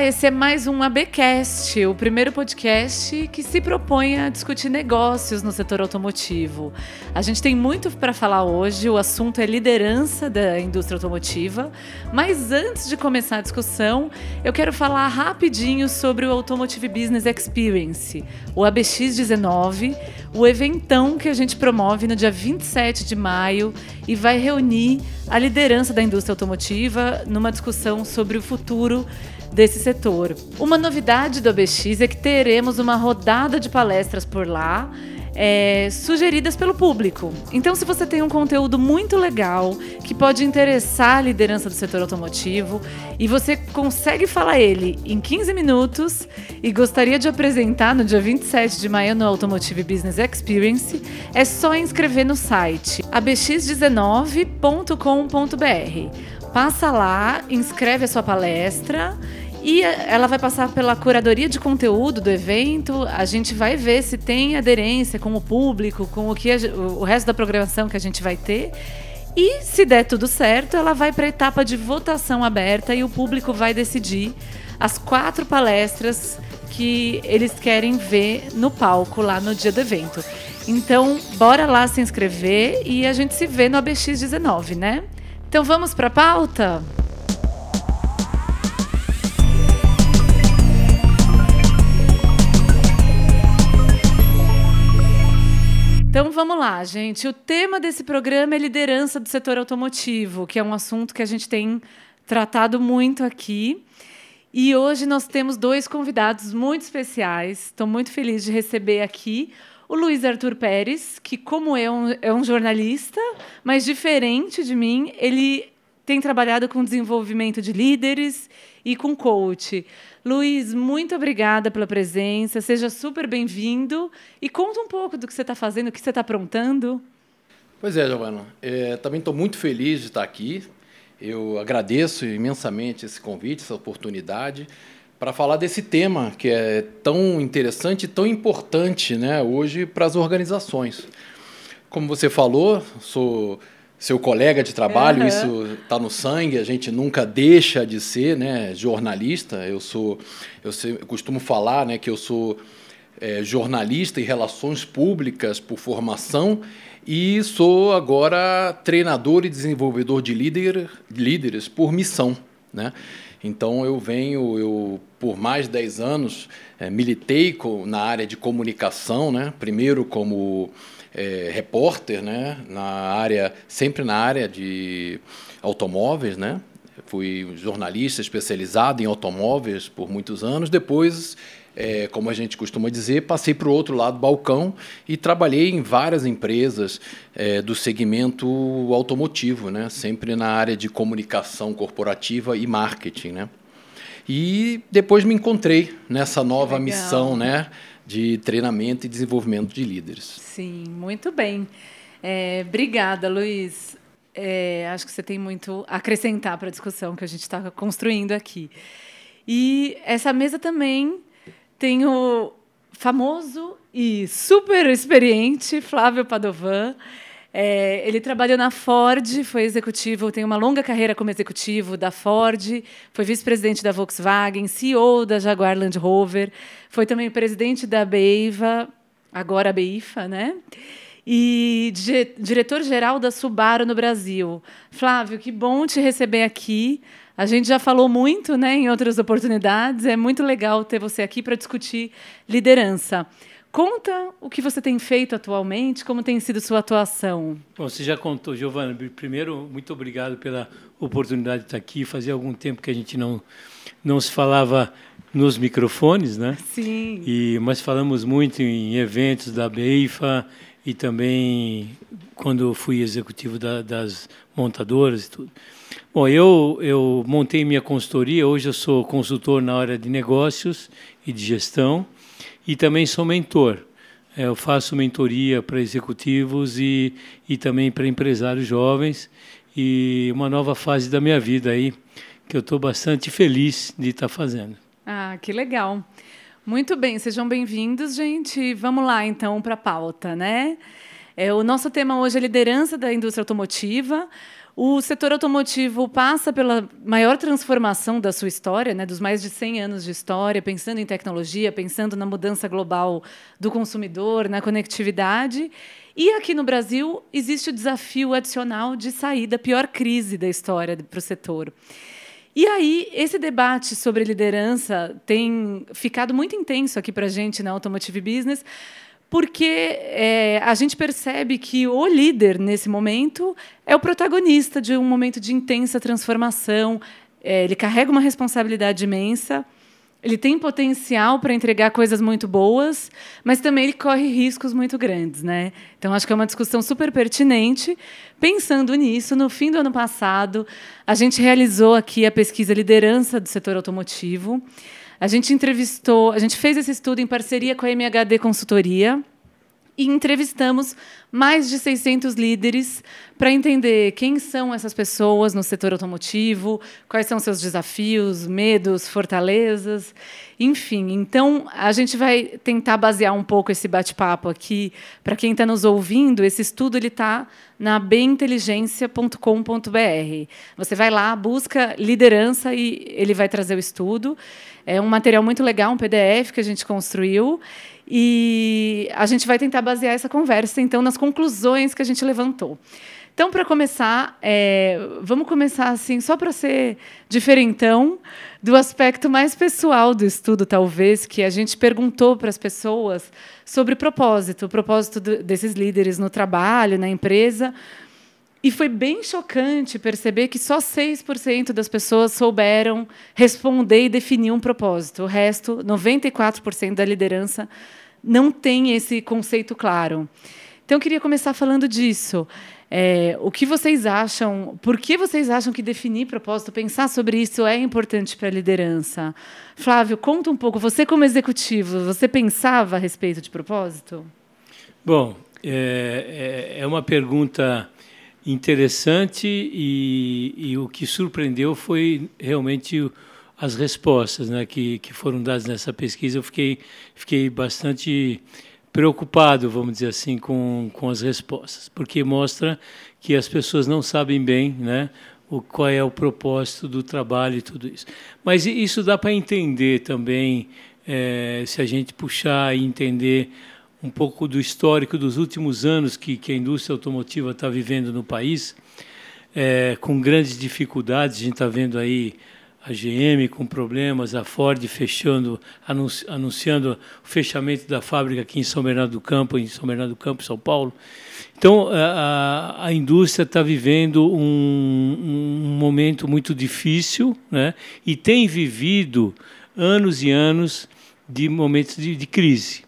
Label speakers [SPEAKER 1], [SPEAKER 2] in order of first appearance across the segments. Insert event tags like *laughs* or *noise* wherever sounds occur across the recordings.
[SPEAKER 1] Olá, esse é mais um ABcast, o primeiro podcast que se propõe a discutir negócios no setor automotivo. A gente tem muito para falar hoje, o assunto é liderança da indústria automotiva, mas antes de começar a discussão, eu quero falar rapidinho sobre o Automotive Business Experience, o ABX19, o eventão que a gente promove no dia 27 de maio e vai reunir a liderança da indústria automotiva numa discussão sobre o futuro desse setor. Uma novidade do ABX é que teremos uma rodada de palestras por lá é, sugeridas pelo público. Então, se você tem um conteúdo muito legal que pode interessar a liderança do setor automotivo e você consegue falar ele em 15 minutos e gostaria de apresentar no dia 27 de maio no Automotive Business Experience, é só inscrever no site abx19.com.br. Passa lá, inscreve a sua palestra e ela vai passar pela curadoria de conteúdo do evento. A gente vai ver se tem aderência com o público, com o que a, o resto da programação que a gente vai ter. E se der tudo certo, ela vai para a etapa de votação aberta e o público vai decidir as quatro palestras que eles querem ver no palco lá no dia do evento. Então, bora lá se inscrever e a gente se vê no ABX19, né? Então vamos para a pauta? Então vamos lá, gente. O tema desse programa é liderança do setor automotivo, que é um assunto que a gente tem tratado muito aqui. E hoje nós temos dois convidados muito especiais. Estou muito feliz de receber aqui o Luiz Arthur Pérez, que, como eu, é um jornalista, mas diferente de mim, ele tem trabalhado com desenvolvimento de líderes e com coach. Luiz, muito obrigada pela presença. Seja super bem-vindo e conta um pouco do que você está fazendo, o que você está aprontando.
[SPEAKER 2] Pois é, Giovana. É, também estou muito feliz de estar aqui. Eu agradeço imensamente esse convite, essa oportunidade para falar desse tema que é tão interessante e tão importante né, hoje para as organizações. Como você falou, sou seu colega de trabalho, uhum. isso está no sangue, a gente nunca deixa de ser né, jornalista. Eu sou, eu, sei, eu costumo falar né, que eu sou é, jornalista em relações públicas por formação e sou agora treinador e desenvolvedor de líder, líderes por missão. Né? Então eu venho, eu por mais de 10 anos é, militei na área de comunicação, né? primeiro como é, repórter, né, na área, sempre na área de automóveis, né? Fui jornalista especializado em automóveis por muitos anos. Depois, é, como a gente costuma dizer, passei para o outro lado do balcão e trabalhei em várias empresas é, do segmento automotivo, né? sempre na área de comunicação corporativa e marketing. Né? E depois me encontrei nessa nova Legal. missão, né? de treinamento e desenvolvimento de líderes.
[SPEAKER 1] Sim, muito bem. É, obrigada, Luiz. É, acho que você tem muito a acrescentar para a discussão que a gente está construindo aqui. E essa mesa também tem o famoso e super experiente Flávio Padovan. É, ele trabalhou na Ford, foi executivo, tem uma longa carreira como executivo da Ford, foi vice-presidente da Volkswagen, CEO da Jaguar Land Rover, foi também presidente da Beiva, agora a Beifa, né? E diretor-geral da Subaru no Brasil. Flávio, que bom te receber aqui. A gente já falou muito né, em outras oportunidades, é muito legal ter você aqui para discutir liderança. Conta o que você tem feito atualmente, como tem sido sua atuação.
[SPEAKER 3] Bom, você já contou, Giovana. Primeiro, muito obrigado pela oportunidade de estar aqui. Fazia algum tempo que a gente não não se falava nos microfones, né?
[SPEAKER 1] Sim.
[SPEAKER 3] E mas falamos muito em eventos da Beifa e também quando fui executivo da, das montadoras e tudo. Bom, eu eu montei minha consultoria. Hoje eu sou consultor na área de negócios e de gestão e também sou mentor. É, eu faço mentoria para executivos e, e também para empresários jovens e uma nova fase da minha vida aí que eu estou bastante feliz de estar tá fazendo.
[SPEAKER 1] Ah, que legal. Muito bem, sejam bem-vindos, gente. Vamos lá então para a pauta, né? É, o nosso tema hoje é liderança da indústria automotiva. O setor automotivo passa pela maior transformação da sua história, né, dos mais de 100 anos de história, pensando em tecnologia, pensando na mudança global do consumidor, na conectividade. E aqui no Brasil existe o desafio adicional de sair da pior crise da história para o setor. E aí, esse debate sobre liderança tem ficado muito intenso aqui para a gente na Automotive Business, porque é, a gente percebe que o líder, nesse momento, é o protagonista de um momento de intensa transformação. É, ele carrega uma responsabilidade imensa, ele tem potencial para entregar coisas muito boas, mas também ele corre riscos muito grandes. Né? Então, acho que é uma discussão super pertinente. Pensando nisso, no fim do ano passado, a gente realizou aqui a pesquisa Liderança do Setor Automotivo. A gente entrevistou, a gente fez esse estudo em parceria com a MHD Consultoria e entrevistamos mais de 600 líderes para entender quem são essas pessoas no setor automotivo, quais são seus desafios, medos, fortalezas, enfim. Então, a gente vai tentar basear um pouco esse bate-papo aqui. Para quem está nos ouvindo, esse estudo está na beinteligência.com.br. Você vai lá, busca liderança e ele vai trazer o estudo. É um material muito legal, um PDF que a gente construiu. E a gente vai tentar basear essa conversa, então, nas conclusões que a gente levantou. Então, para começar, é, vamos começar assim, só para ser diferentão, do aspecto mais pessoal do estudo, talvez, que a gente perguntou para as pessoas sobre propósito, o propósito do, desses líderes no trabalho, na empresa. E foi bem chocante perceber que só 6% das pessoas souberam responder e definir um propósito. O resto, 94% da liderança, não tem esse conceito claro. Então, eu queria começar falando disso. É, o que vocês acham? Por que vocês acham que definir propósito, pensar sobre isso é importante para a liderança? Flávio, conta um pouco. Você, como executivo, você pensava a respeito de propósito?
[SPEAKER 3] Bom, é, é, é uma pergunta interessante e, e, o que surpreendeu foi realmente as respostas né, que, que foram dadas nessa pesquisa. Eu fiquei, fiquei bastante preocupado, vamos dizer assim, com, com as respostas, porque mostra que as pessoas não sabem bem né, o, qual é o propósito do trabalho e tudo isso. Mas isso dá para entender também, é, se a gente puxar e entender um pouco do histórico dos últimos anos que, que a indústria automotiva está vivendo no país, é, com grandes dificuldades, a gente está vendo aí a GM com problemas, a Ford fechando, anunciando o fechamento da fábrica aqui em São Bernardo do Campo, em São Bernardo do Campo, São Paulo. Então, a, a indústria está vivendo um, um, momento muito difícil né? e tem vivido anos e anos de momentos de, de crise.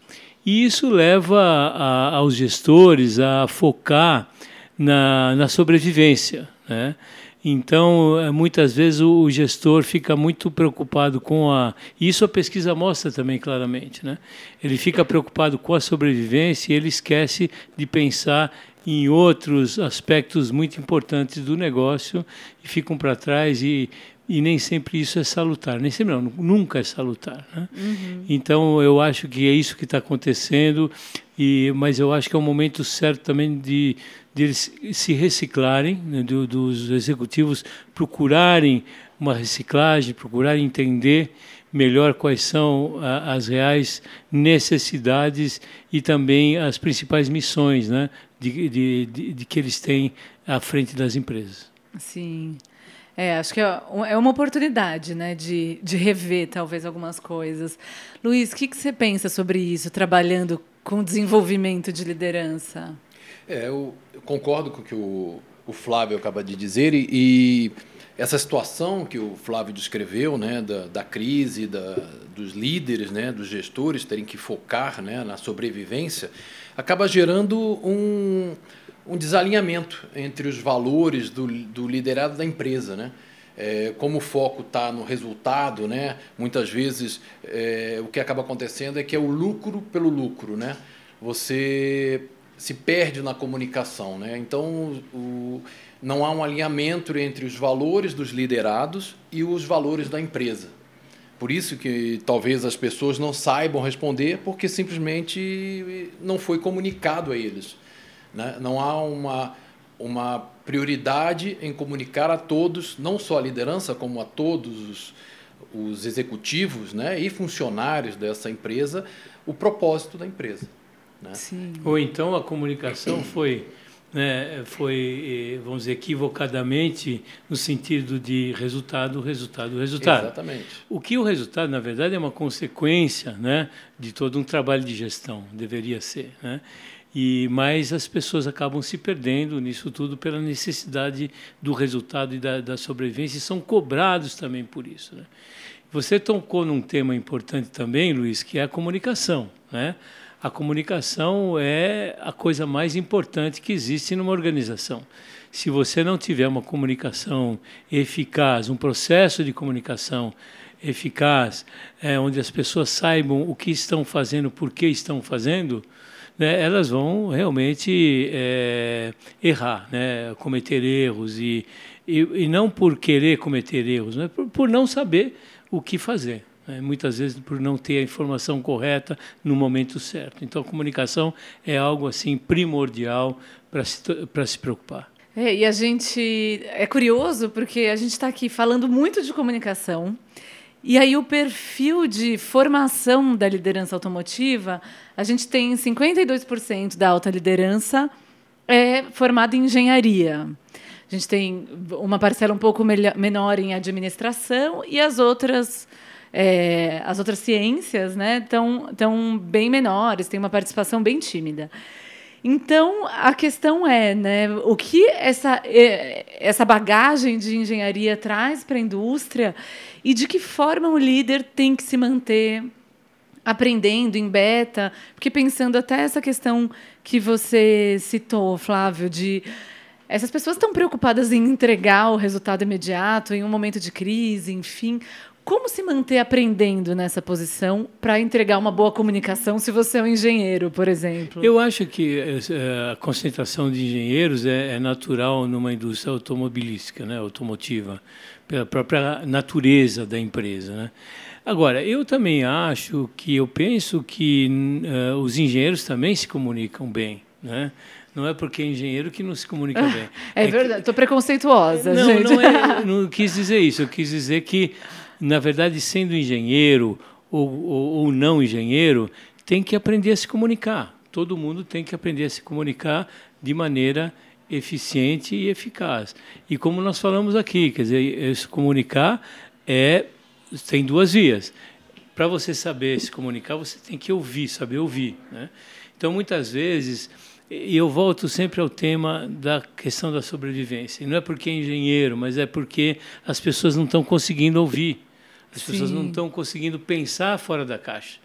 [SPEAKER 3] E isso leva a, aos gestores a focar na, na sobrevivência. Né? Então, eh, muitas vezes o gestor fica muito preocupado com a. Isso a pesquisa mostra também claramente. Né? Ele fica preocupado com a sobrevivência e ele esquece de pensar em outros aspectos muito importantes do negócio e ficam para trás e, e nem sempre isso é salutar, nem sempre não, nunca é salutar. Né? Uhum. Então eu acho que é isso que está acontecendo, e, mas eu acho que é um momento certo também de de eles se reciclarem, né, do, dos executivos procurarem uma reciclagem, procurarem entender melhor quais são a, as reais necessidades e também as principais missões né, de, de, de, de que eles têm à frente das empresas.
[SPEAKER 1] Sim. É, acho que é, é uma oportunidade né, de, de rever talvez algumas coisas. Luiz, o que, que você pensa sobre isso, trabalhando com desenvolvimento de liderança?
[SPEAKER 2] É, eu, concordo com o que o, o Flávio acaba de dizer e, e, essa situação que o Flávio descreveu, né, da, da crise, da, dos líderes, né, dos gestores terem que focar né, na sobrevivência, acaba gerando um, um desalinhamento entre os valores do, do liderado da empresa, né? É, como o foco está no resultado, né? muitas vezes é, o que acaba acontecendo é que é o lucro pelo lucro. Né? Você se perde na comunicação. Né? Então, o, não há um alinhamento entre os valores dos liderados e os valores da empresa. Por isso que talvez as pessoas não saibam responder, porque simplesmente não foi comunicado a eles. Né? Não há uma, uma prioridade em comunicar a todos, não só a liderança, como a todos os, os executivos né, e funcionários dessa empresa, o propósito da empresa. Né?
[SPEAKER 3] Ou então a comunicação foi né, foi, eh, vamos dizer, equivocadamente no sentido de resultado, resultado, resultado.
[SPEAKER 2] Exatamente.
[SPEAKER 3] O que o resultado, na verdade, é uma consequência né, de todo um trabalho de gestão, deveria ser. Né? E mas as pessoas acabam se perdendo nisso tudo pela necessidade do resultado e da, da sobrevivência e são cobrados também por isso. Né? Você tocou num tema importante também, Luiz, que é a comunicação, né? a comunicação é a coisa mais importante que existe numa organização. Se você não tiver uma comunicação eficaz, um processo de comunicação eficaz, é, onde as pessoas saibam o que estão fazendo, por que estão fazendo, né, elas vão realmente é, errar, né, cometer erros e, e, e, não por querer cometer erros, mas por, por não saber o que fazer né? muitas vezes por não ter a informação correta no momento certo. Então, a comunicação é algo assim primordial para se, se preocupar.
[SPEAKER 1] É, e a gente é curioso porque a gente está aqui falando muito de comunicação. E aí o perfil de formação da liderança automotiva, a gente tem 52% da alta liderança é formada em engenharia. A gente tem uma parcela um pouco menor em administração e as outras é, as outras ciências né, estão tão bem menores, têm uma participação bem tímida. Então, a questão é, né, o que essa, essa bagagem de engenharia traz para a indústria e de que forma o líder tem que se manter aprendendo em beta, porque pensando até essa questão que você citou, Flávio, de essas pessoas estão preocupadas em entregar o resultado imediato em um momento de crise, enfim. Como se manter aprendendo nessa posição para entregar uma boa comunicação se você é um engenheiro, por exemplo?
[SPEAKER 3] Eu acho que eh, a concentração de engenheiros é, é natural numa indústria automobilística, né, automotiva, pela própria natureza da empresa. Né? Agora, eu também acho que eu penso que uh, os engenheiros também se comunicam bem, né? Não é porque é engenheiro que não se comunica bem. *laughs*
[SPEAKER 1] É, é verdade, estou preconceituosa,
[SPEAKER 3] não,
[SPEAKER 1] gente.
[SPEAKER 3] Não, é, *laughs* não quis dizer isso. Eu quis dizer que na verdade, sendo engenheiro ou, ou, ou não engenheiro, tem que aprender a se comunicar. Todo mundo tem que aprender a se comunicar de maneira eficiente e eficaz. E como nós falamos aqui, quer dizer, se comunicar é tem duas vias. Para você saber se comunicar, você tem que ouvir, saber ouvir. Né? Então, muitas vezes, e eu volto sempre ao tema da questão da sobrevivência. Não é porque é engenheiro, mas é porque as pessoas não estão conseguindo ouvir. As Sim. pessoas não estão conseguindo pensar fora da caixa.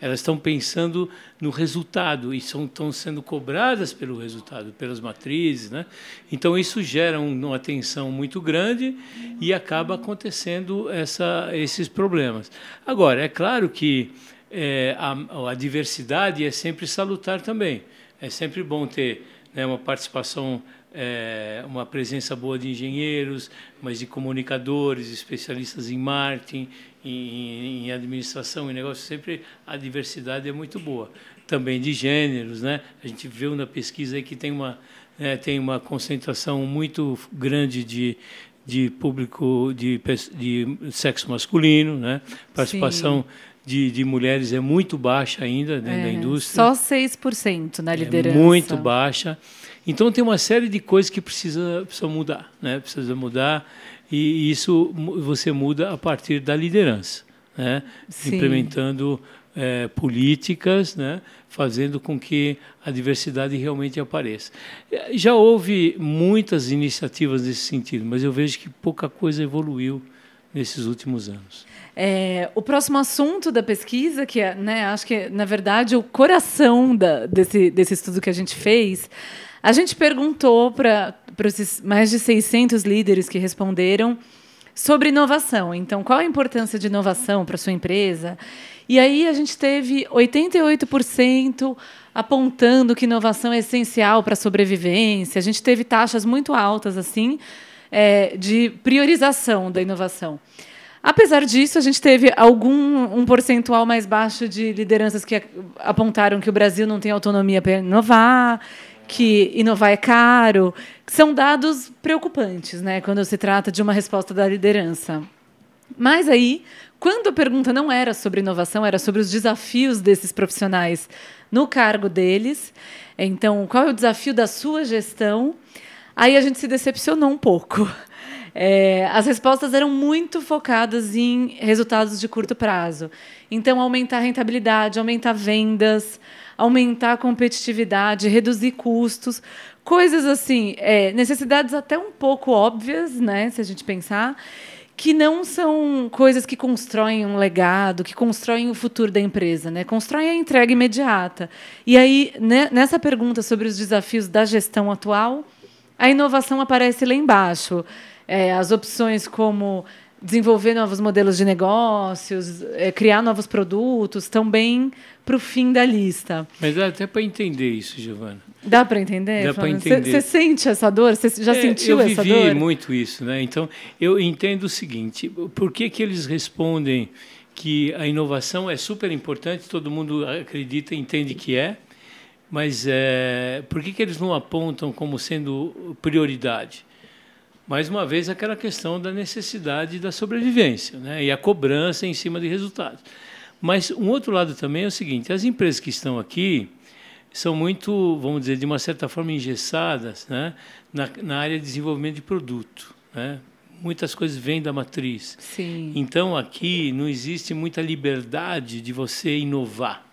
[SPEAKER 3] Elas estão pensando no resultado e são, estão sendo cobradas pelo resultado, pelas matrizes. Né? Então, isso gera um, uma tensão muito grande e acaba acontecendo essa, esses problemas. Agora, é claro que é, a, a diversidade é sempre salutar também. É sempre bom ter né, uma participação é, uma presença boa de engenheiros, mas de comunicadores, especialistas em marketing, em, em, administração, em negócio, sempre a diversidade é muito boa. Também de gêneros, né? A gente viu na pesquisa que tem uma, né, tem uma concentração muito grande de, de público de, de sexo masculino, né? Participação de, de, mulheres é muito baixa ainda dentro é, da indústria.
[SPEAKER 1] Só 6% na liderança.
[SPEAKER 3] É muito baixa. Então tem uma série de coisas que precisa, precisa mudar, né? Precisa mudar e isso você muda a partir da liderança, né? Implementando é, políticas, né? Fazendo com que a diversidade realmente apareça. Já houve muitas iniciativas nesse sentido, mas eu vejo que pouca coisa evoluiu nesses últimos anos.
[SPEAKER 1] É, o próximo assunto da pesquisa, que é, né, acho que na verdade o coração da, desse, desse estudo que a gente fez, a gente perguntou para esses mais de 600 líderes que responderam sobre inovação. Então, qual a importância de inovação para sua empresa? E aí a gente teve 88% apontando que inovação é essencial para a sobrevivência. A gente teve taxas muito altas assim é, de priorização da inovação. Apesar disso, a gente teve algum um percentual mais baixo de lideranças que apontaram que o Brasil não tem autonomia para inovar que inovar é caro, são dados preocupantes, né, quando se trata de uma resposta da liderança. Mas aí, quando a pergunta não era sobre inovação, era sobre os desafios desses profissionais no cargo deles. Então, qual é o desafio da sua gestão? Aí a gente se decepcionou um pouco. *laughs* É, as respostas eram muito focadas em resultados de curto prazo. Então, aumentar a rentabilidade, aumentar vendas, aumentar a competitividade, reduzir custos, coisas assim, é, necessidades até um pouco óbvias, né, se a gente pensar, que não são coisas que constroem um legado, que constroem o futuro da empresa, né? Constroem a entrega imediata. E aí, né, nessa pergunta sobre os desafios da gestão atual, a inovação aparece lá embaixo. É, as opções como desenvolver novos modelos de negócios, é, criar novos produtos, estão bem para o fim da lista.
[SPEAKER 3] Mas dá até para entender isso, Giovana.
[SPEAKER 1] Dá para entender?
[SPEAKER 3] Dá para entender.
[SPEAKER 1] Você sente essa dor? Você já é, sentiu essa dor?
[SPEAKER 3] Eu vivi muito isso, né? Então eu entendo o seguinte: por que que eles respondem que a inovação é super importante? Todo mundo acredita, entende que é, mas é, por que que eles não apontam como sendo prioridade? Mais uma vez aquela questão da necessidade da sobrevivência né? e a cobrança em cima de resultados. Mas um outro lado também é o seguinte: as empresas que estão aqui são muito, vamos dizer, de uma certa forma engessadas né? na, na área de desenvolvimento de produto. Né? Muitas coisas vêm da matriz.
[SPEAKER 1] Sim.
[SPEAKER 3] Então aqui não existe muita liberdade de você inovar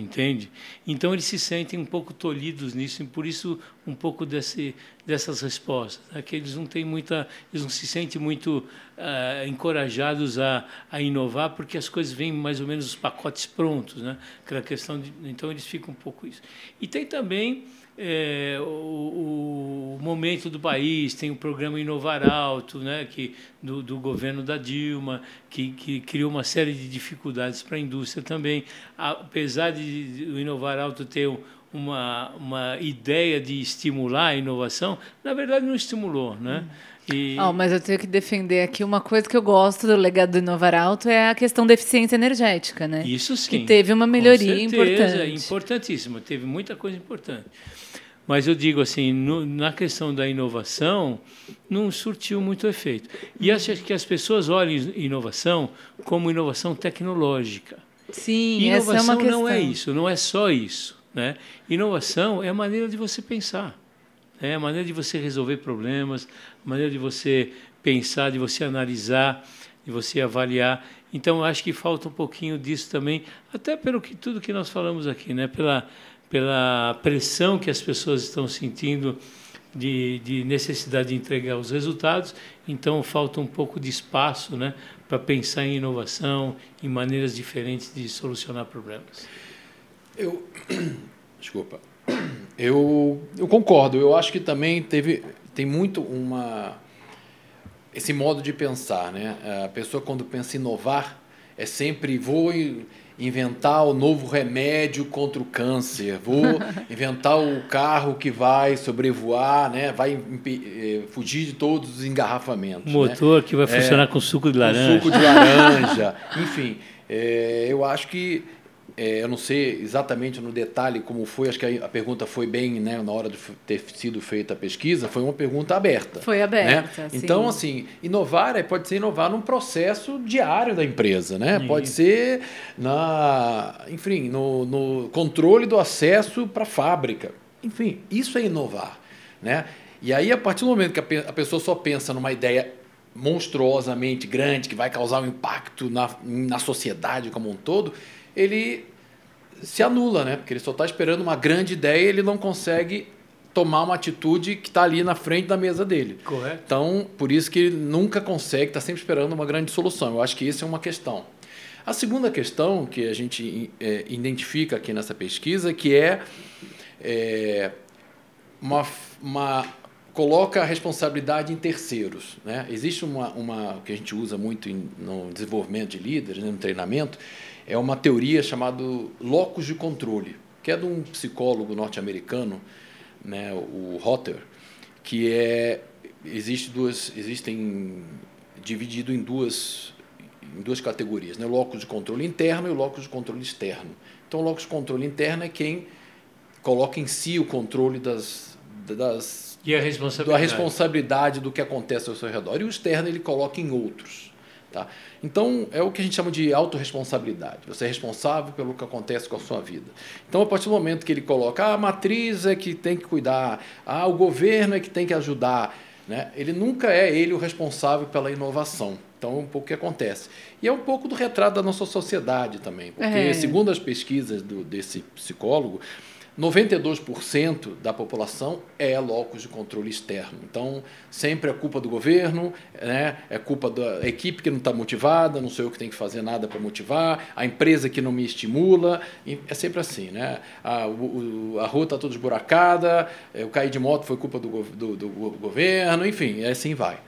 [SPEAKER 3] entende? Então eles se sentem um pouco tolhidos nisso e por isso um pouco desse, dessas respostas, né? que eles não têm muita, eles não se sentem muito uh, encorajados a, a inovar porque as coisas vêm mais ou menos os pacotes prontos, né? Aquela questão de, então eles ficam um pouco isso. E tem também é, o, o, momento do país, tem o programa Inovar Alto, né, que, do, do governo da Dilma, que, que criou uma série de dificuldades para a indústria também. Apesar de o Inovar Alto ter uma, uma ideia de estimular a inovação, na verdade não estimulou. Né?
[SPEAKER 1] E... Oh, mas eu tenho que defender aqui uma coisa que eu gosto do legado do Inovar Alto é a questão da eficiência energética, né?
[SPEAKER 3] Isso sim.
[SPEAKER 1] Que teve uma melhoria
[SPEAKER 3] Com
[SPEAKER 1] certeza,
[SPEAKER 3] importante. Importantíssima, teve muita coisa importante. Mas eu digo assim, no, na questão da inovação, não surtiu muito efeito. E acho que as pessoas olham inovação como inovação tecnológica.
[SPEAKER 1] Sim,
[SPEAKER 3] inovação
[SPEAKER 1] essa é uma
[SPEAKER 3] questão. não
[SPEAKER 1] é
[SPEAKER 3] isso, não é só isso. Né? Inovação é a maneira de você pensar, é a maneira de você resolver problemas, a maneira de você pensar, de você analisar, de você avaliar. Então, acho que falta um pouquinho disso também, até pelo que tudo que nós falamos aqui, né? pela pela pressão que as pessoas estão sentindo de, de, necessidade de entregar os resultados, então falta um pouco de espaço né, para pensar em inovação, em maneiras diferentes de solucionar problemas.
[SPEAKER 2] Eu, *coughs* desculpa, eu, eu concordo. Eu acho que também teve tem muito uma esse modo de pensar, né? A pessoa quando pensa em inovar é sempre vou inventar o novo remédio contra o câncer, vou *laughs* inventar o carro que vai sobrevoar, né? vai eh, fugir de todos os engarrafamentos.
[SPEAKER 3] Né? Motor né? que vai funcionar é, com suco de laranja.
[SPEAKER 2] suco de laranja, *laughs* enfim. É, eu acho que é, eu não sei exatamente no detalhe como foi, acho que a, pergunta foi bem, né, na hora de ter sido feita a pesquisa, foi uma pergunta aberta.
[SPEAKER 1] Foi aberta. Né?
[SPEAKER 2] Então, assim, inovar é, pode ser inovar num processo diário da empresa, né? Pode ser na, enfim, no, no controle do acesso para a fábrica. Enfim, isso é inovar, né? E aí, a partir do momento que a, a pessoa só pensa numa ideia monstruosamente grande, que vai causar um impacto na, na sociedade como um todo, ele se anula, né? Porque ele só está esperando uma grande ideia e ele não consegue tomar uma atitude que está ali na frente da mesa dele.
[SPEAKER 3] Correto.
[SPEAKER 2] Então, por isso que ele nunca consegue, está sempre esperando uma grande solução. Eu acho que isso é uma questão. A segunda questão que a gente é, identifica aqui nessa pesquisa, que é, é uma, uma coloca a responsabilidade em terceiros. Né? Existe uma, uma que a gente usa muito em, no desenvolvimento de líderes, né, no treinamento, é uma teoria chamada locus de controle, que é de um psicólogo norte-americano, né, o Rotter, que é existe duas existem dividido em duas em duas categorias, né, o locus de controle interno e o locus de controle externo. Então, o locus de controle interno é quem coloca em si o controle das, das
[SPEAKER 3] e a responsabilidade.
[SPEAKER 2] da responsabilidade do que acontece ao seu redor. E o externo ele coloca em outros. Tá? Então, é o que a gente chama de autorresponsabilidade. Você é responsável pelo que acontece com a sua vida. Então, a partir do momento que ele coloca ah, a matriz é que tem que cuidar, ah, o governo é que tem que ajudar, né? ele nunca é ele o responsável pela inovação. Então, é um pouco o que acontece. E é um pouco do retrato da nossa sociedade também, porque, é. segundo as pesquisas do, desse psicólogo, 92% da população é locus de controle externo. Então, sempre é culpa do governo, né? é culpa da equipe que não está motivada, não sou eu que tenho que fazer nada para motivar, a empresa que não me estimula. É sempre assim. Né? A, o, a rua está toda esburacada, eu caí de moto, foi culpa do, do, do governo, enfim, assim vai.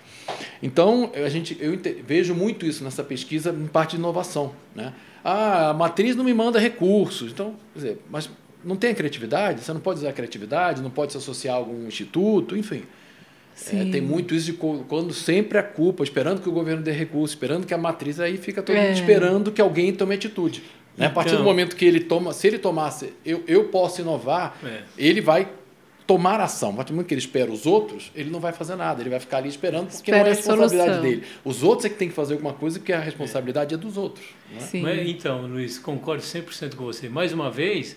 [SPEAKER 2] Então, a gente, eu vejo muito isso nessa pesquisa em parte de inovação. Né? Ah, a matriz não me manda recursos. Então, quer dizer, mas não tem a criatividade, você não pode usar a criatividade, não pode se associar a algum instituto, enfim. É, tem muito isso de quando sempre a culpa, esperando que o governo dê recurso, esperando que a matriz, aí fica todo mundo é. esperando que alguém tome atitude. Né? Então, a partir do então momento que ele toma, se ele tomasse, eu, eu posso inovar, é. ele vai tomar ação. A partir do momento que ele espera os outros, ele não vai fazer nada, ele vai ficar ali esperando porque Espera não é a responsabilidade dele. Os outros é que tem que fazer alguma coisa porque a responsabilidade é, é dos outros. Né?
[SPEAKER 3] Sim. Mas, então, Luiz, concordo 100% com você. Mais uma vez,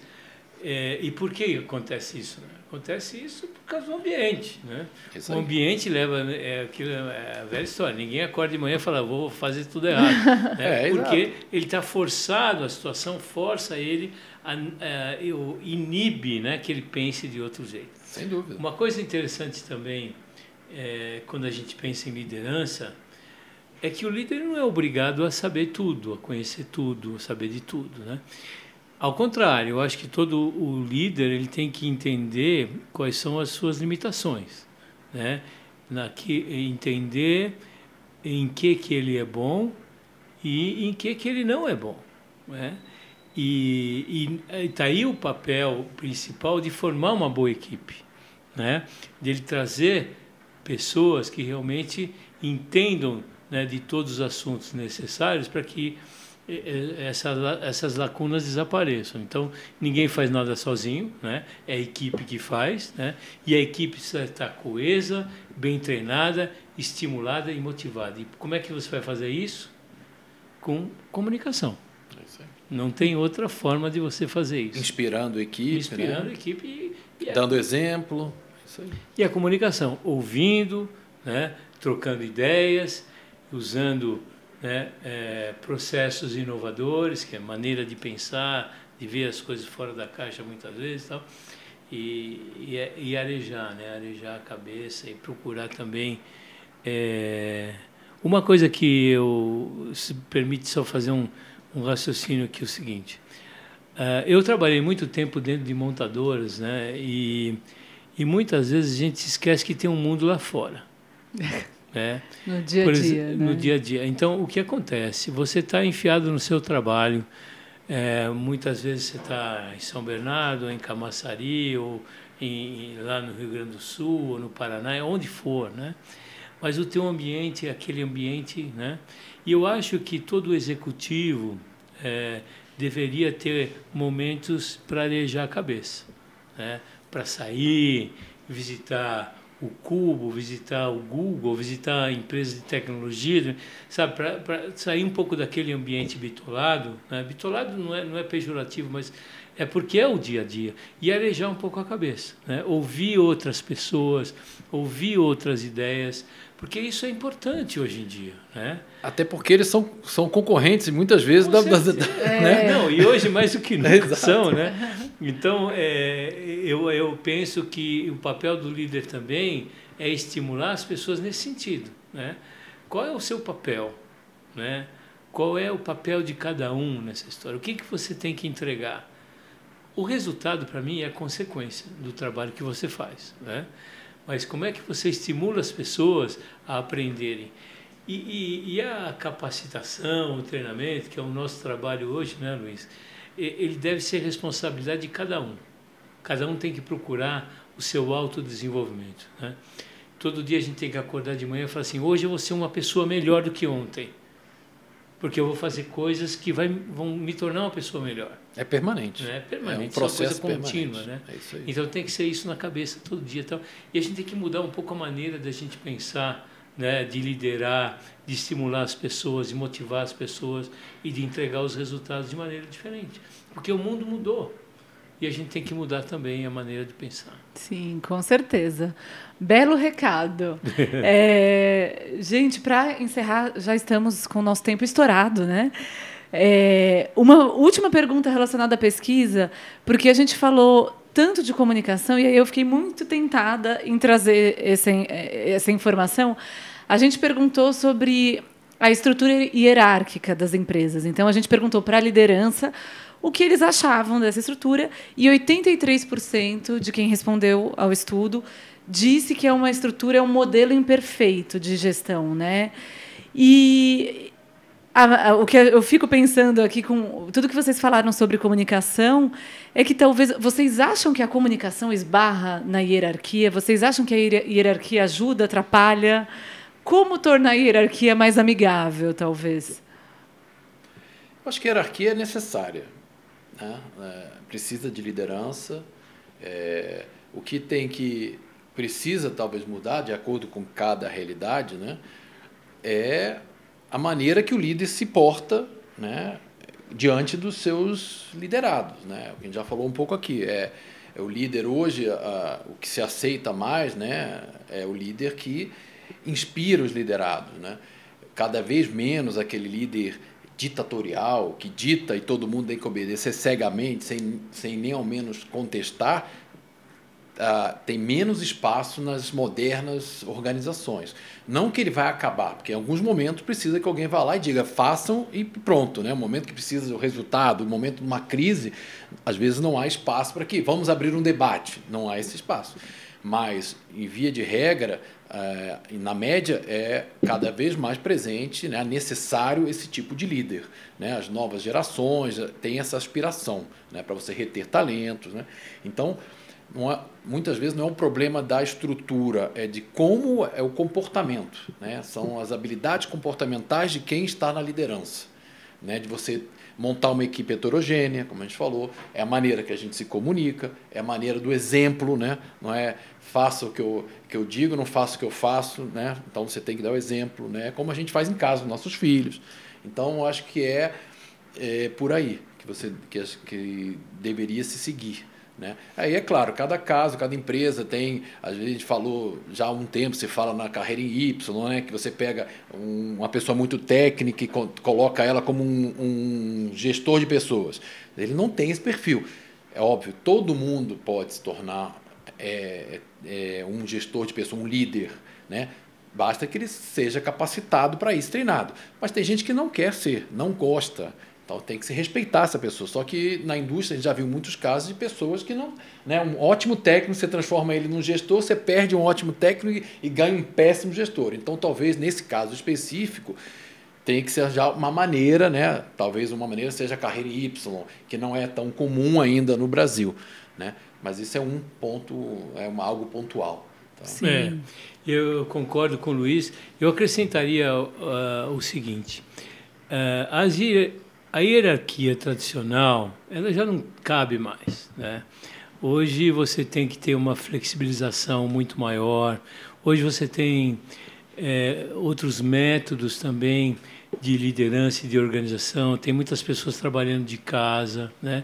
[SPEAKER 3] é, e por que acontece isso? Né? Acontece isso por causa do ambiente. Né? O ambiente leva. Né, é, aquilo, é a velha história. Ninguém acorda de manhã e fala, vou fazer tudo errado. *laughs* né? é, Porque exato. ele está forçado, a situação força ele, a, a, inibe né, que ele pense de outro jeito.
[SPEAKER 2] Sem dúvida.
[SPEAKER 3] Uma coisa interessante também, é, quando a gente pensa em liderança, é que o líder não é obrigado a saber tudo, a conhecer tudo, a saber de tudo. Né? Ao contrário, eu acho que todo o líder ele tem que entender quais são as suas limitações, né? Na que entender em que que ele é bom e em que que ele não é bom, né? E está aí o papel principal de formar uma boa equipe, né? De ele trazer pessoas que realmente entendam né, de todos os assuntos necessários para que essas, essas lacunas desapareçam. Então, ninguém faz nada sozinho, né? é a equipe que faz, né? e a equipe precisa estar coesa, bem treinada, estimulada e motivada. E como é que você vai fazer isso? Com comunicação. É Não tem outra forma de você fazer isso.
[SPEAKER 2] Inspirando a equipe. Né?
[SPEAKER 3] Inspirando né? a equipe e,
[SPEAKER 2] e Dando a... exemplo.
[SPEAKER 3] E a comunicação, ouvindo, né? trocando ideias, usando né, é, processos inovadores, que é maneira de pensar, de ver as coisas fora da caixa muitas vezes tal, e, e, é, e arejar, né, arejar a cabeça e procurar também. É, uma coisa que eu se permite só fazer um, um raciocínio aqui é o seguinte. Uh, eu trabalhei muito tempo dentro de montadoras, né? E, e muitas vezes a gente esquece que tem um mundo lá fora. *laughs*
[SPEAKER 1] Né? No dia a dia.
[SPEAKER 3] Né? No dia a dia. Então, o que acontece? Você está enfiado no seu trabalho, é, muitas vezes você está em São Bernardo, em Camaçari, ou em, lá no Rio Grande do Sul, ou no Paraná, onde for, né? Mas o teu ambiente é aquele ambiente, né? E eu acho que todo executivo é, deveria ter momentos para arejar a cabeça, né? Para sair, visitar o Cubo, visitar o Google, visitar empresas de tecnologia, sabe, para sair um pouco daquele ambiente bitolado. Né? Bitolado não é, não é pejorativo, mas é porque é o dia a dia. E arejar um pouco a cabeça, né? ouvir outras pessoas, ouvir outras ideias, porque isso é importante hoje em dia. Né?
[SPEAKER 2] Até porque eles são, são concorrentes muitas vezes da, da, da *laughs*
[SPEAKER 3] é. né? Não, e hoje mais do que *laughs* nunca são, né? Então, é, eu, eu penso que o papel do líder também é estimular as pessoas nesse sentido, né? Qual é o seu papel, né? Qual é o papel de cada um nessa história? O que, que você tem que entregar? O resultado, para mim, é a consequência do trabalho que você faz, né? Mas como é que você estimula as pessoas a aprenderem? E, e, e, a capacitação, o treinamento, que é o nosso trabalho hoje, né, Luiz? Ele deve ser responsabilidade de cada um. Cada um tem que procurar o seu autodesenvolvimento. Né? Todo dia a gente tem que acordar de manhã e falar assim: hoje eu vou ser uma pessoa melhor do que ontem. Porque eu vou fazer coisas que vai, vão me tornar uma pessoa melhor.
[SPEAKER 2] É permanente.
[SPEAKER 3] É permanente,
[SPEAKER 2] é um processo
[SPEAKER 3] é uma coisa contínua, né?
[SPEAKER 2] É.
[SPEAKER 3] Então tem que ser isso na cabeça todo dia, então. E a gente tem que mudar um pouco a maneira da gente pensar, né, de liderar, de estimular as pessoas, de motivar as pessoas e de entregar os resultados de maneira diferente, porque o mundo mudou. E a gente tem que mudar também a maneira de pensar.
[SPEAKER 1] Sim, com certeza. Belo recado. *laughs* É, gente, para encerrar, já estamos com o nosso tempo estourado, né? É, uma última pergunta relacionada à pesquisa, porque a gente falou tanto de comunicação e aí eu fiquei muito tentada em trazer essa, essa informação. A gente perguntou sobre a estrutura hierárquica das empresas. Então, a gente perguntou para a liderança o que eles achavam dessa estrutura e 83% de quem respondeu ao estudo disse que é uma estrutura, é um modelo imperfeito de gestão, né? E a, a, o que eu fico pensando aqui com tudo que vocês falaram sobre comunicação é que talvez vocês acham que a comunicação esbarra na hierarquia, vocês acham que a hierarquia ajuda, atrapalha? Como tornar a hierarquia mais amigável, talvez?
[SPEAKER 2] Eu acho que a hierarquia é necessária. Né? É, precisa de liderança. É, o que tem que precisa talvez mudar de acordo com cada realidade, né? É a maneira que o líder se porta, né? Diante dos seus liderados, né? A gente já falou um pouco aqui. É, é o líder hoje, a, o que se aceita mais, né? É o líder que inspira os liderados, né? Cada vez menos aquele líder ditatorial, que dita e todo mundo tem que obedecer cegamente, sem, sem nem ao menos contestar, uh, tem menos espaço nas modernas organizações. Não que ele vai acabar, porque em alguns momentos precisa que alguém vá lá e diga façam e pronto. Né? O momento que precisa do resultado, o momento de uma crise, às vezes não há espaço para que vamos abrir um debate. Não há esse espaço. Mas, em via de regra, é, na média, é cada vez mais presente, né, necessário esse tipo de líder. Né? As novas gerações eh, têm essa aspiração né, para você reter talentos. Né? Então, é, muitas vezes não é um problema da estrutura, é de como é o comportamento. Né? São as habilidades comportamentais de quem está na liderança. Né? De você montar uma equipe heterogênea, como a gente falou, é a maneira que a gente se comunica, é a maneira do exemplo, né? não é faça o que eu, que eu digo, não faça o que eu faço, né? então você tem que dar o exemplo, né? como a gente faz em casa com nossos filhos. Então, eu acho que é, é por aí que, você, que, que deveria se seguir. Né? Aí é claro, cada caso, cada empresa tem, a gente falou já há um tempo, você fala na carreira em Y, né? que você pega um, uma pessoa muito técnica e co coloca ela como um, um, gestor de pessoas. Ele não tem esse perfil. É óbvio, todo mundo pode se tornar é, é, um gestor de pessoas, um líder. Né? Basta que ele seja capacitado para isso, treinado. Mas tem gente que não quer ser, não gosta. Então tem que se respeitar essa pessoa. Só que na indústria a gente já viu muitos casos de pessoas que não. Né, um ótimo técnico, você transforma ele num gestor, você perde um ótimo técnico e, e ganha um péssimo gestor. Então talvez nesse caso específico tem que ser já uma maneira, né? Talvez uma maneira seja a carreira Y, que não é tão comum ainda no Brasil, né? Mas isso é um ponto, é uma, algo pontual.
[SPEAKER 3] Então, Sim. É, eu concordo com o Luiz. Eu acrescentaria uh, o seguinte: uh, as a hierarquia tradicional ela já não cabe mais, né? Hoje você tem que ter uma flexibilização muito maior. Hoje você tem é, outros métodos também de liderança e de organização. Tem muitas pessoas trabalhando de casa, né?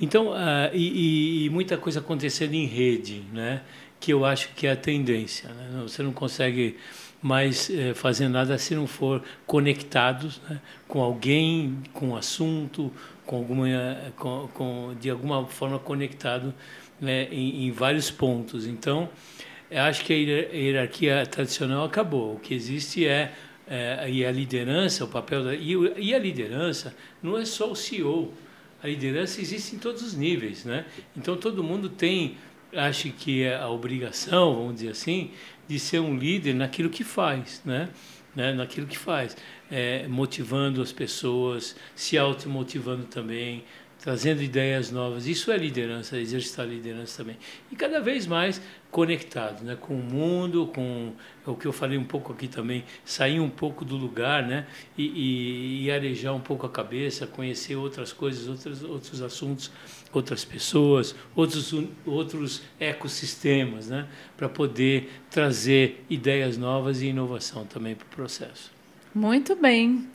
[SPEAKER 3] Então, uh, e, e, muita coisa acontecendo em rede, né? Que eu acho que é a tendência. Né? Você não consegue mais é, fazer nada se não for conectados né, com alguém, com um assunto, com alguma, com, com, de alguma forma conectado né, em, em, vários pontos. Então, acho que a hierarquia tradicional acabou. O que existe é, é e a liderança, o papel da, e, e a liderança não é só o CEO. A liderança existe em todos os níveis, né? Então todo mundo tem, acho que é a obrigação, vamos dizer assim, de ser um líder naquilo que faz, né? né? Naquilo que faz, é, motivando as pessoas, se automotivando também, trazendo ideias novas. Isso é liderança, exercitar liderança também. E cada vez mais conectado né, com o mundo, com o que eu falei um pouco aqui também, sair um pouco do lugar né, e, e, e arejar um pouco a cabeça, conhecer outras coisas, outros, outros assuntos, outras pessoas, outros, outros ecossistemas, né, para poder trazer ideias novas e inovação também para o processo.
[SPEAKER 1] Muito bem.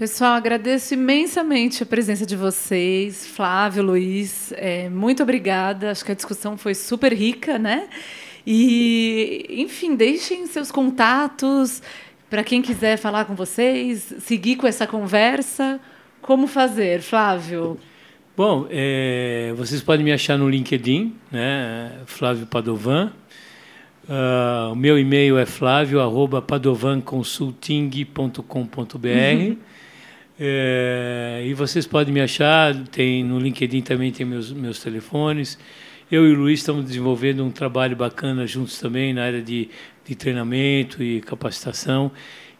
[SPEAKER 1] Pessoal, agradeço imensamente a presença de vocês, Flávio, Luiz. É, muito obrigada. Acho que a discussão foi super rica, né? E, enfim, deixem seus contatos para quem quiser falar com vocês, seguir com essa conversa. Como fazer, Flávio?
[SPEAKER 3] Bom, é, vocês podem me achar no LinkedIn, né? Flávio Padovan. Uh, o meu e-mail é flávio@padovanconsulting.com.br. Uhum. É, e vocês podem me achar, tem no LinkedIn também tem meus, meus telefones. Eu e o Luiz estamos desenvolvendo um trabalho bacana juntos também na área de, de treinamento e capacitação.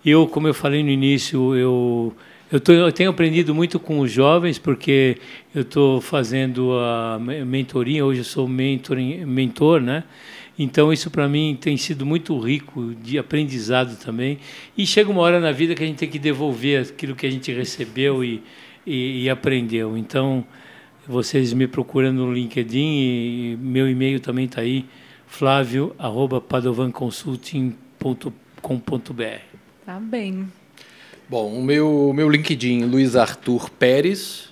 [SPEAKER 3] Eu, como eu falei no início, eu, eu, tô, eu tenho aprendido muito com os jovens, porque eu estou fazendo a mentoria, hoje eu sou mentor, mentor né? Então, isso para mim tem sido muito rico de aprendizado também. E chega uma hora na vida que a gente tem que devolver aquilo que a gente recebeu e, e, e aprendeu. Então, vocês me procuram no LinkedIn e meu e-mail também está aí, flávio.padovanconsulting.com.br.
[SPEAKER 1] Tá bem.
[SPEAKER 2] Bom, o meu, meu LinkedIn, Luiz Arthur Pérez.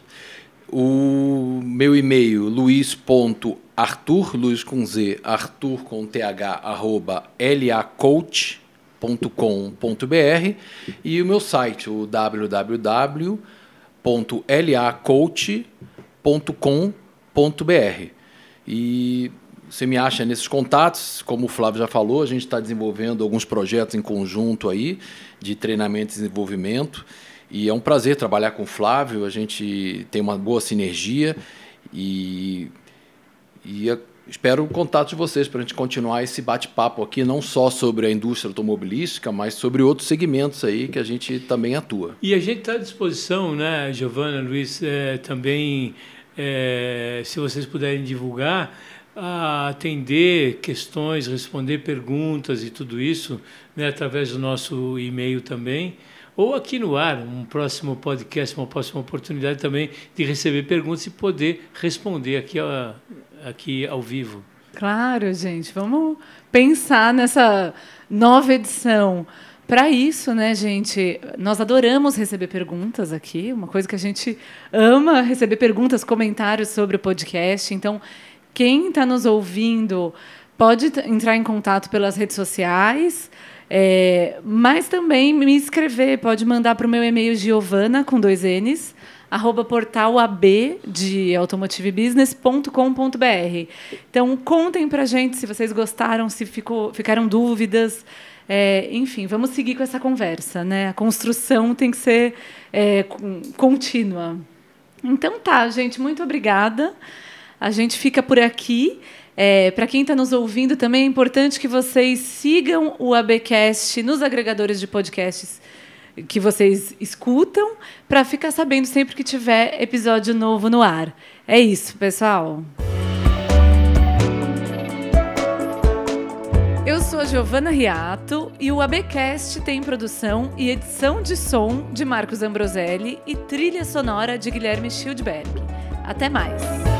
[SPEAKER 2] O meu e-mail, luiz.arthur Arthur, Luiz com Z, Arthur com TH, arroba lacoach.com.br e o meu site, o www.lacoach.com.br. E você me acha nesses contatos, como o Flávio já falou, a gente está desenvolvendo alguns projetos em conjunto aí, de treinamento e desenvolvimento. E é um prazer trabalhar com o Flávio, a gente tem uma boa sinergia e e espero o contato de vocês para a gente continuar esse bate-papo aqui, não só sobre a indústria automobilística, mas sobre outros segmentos aí que a gente também atua.
[SPEAKER 3] E a gente está à disposição, né, Giovana, Luiz, é, também, é, se vocês puderem divulgar, a atender questões, responder perguntas e tudo isso, né, através do nosso e-mail também ou aqui no ar, um próximo podcast, uma próxima oportunidade também de receber perguntas e poder responder aqui, aqui ao vivo.
[SPEAKER 1] Claro, gente, vamos pensar nessa nova edição. Para isso, né, gente, nós adoramos receber perguntas aqui, uma coisa que a gente ama receber perguntas, comentários sobre o podcast. Então, quem está nos ouvindo pode entrar em contato pelas redes sociais. É, mas também me escrever, pode mandar para o meu e-mail giovana, com dois N's, arroba portal AB de automotivebusiness.com.br. Então, contem para gente se vocês gostaram, se ficou, ficaram dúvidas. É, enfim, vamos seguir com essa conversa. Né? A construção tem que ser é, contínua. Então tá, gente, muito obrigada. A gente fica por aqui. É, Para quem está nos ouvindo, também é importante que vocês sigam o ABcast nos agregadores de podcasts que vocês escutam, para ficar sabendo sempre que tiver episódio novo no ar. É isso, pessoal. Eu sou a Giovana Riato e o ABcast tem produção e edição de som de Marcos Ambroselli e trilha sonora de Guilherme Schildberg. Até mais!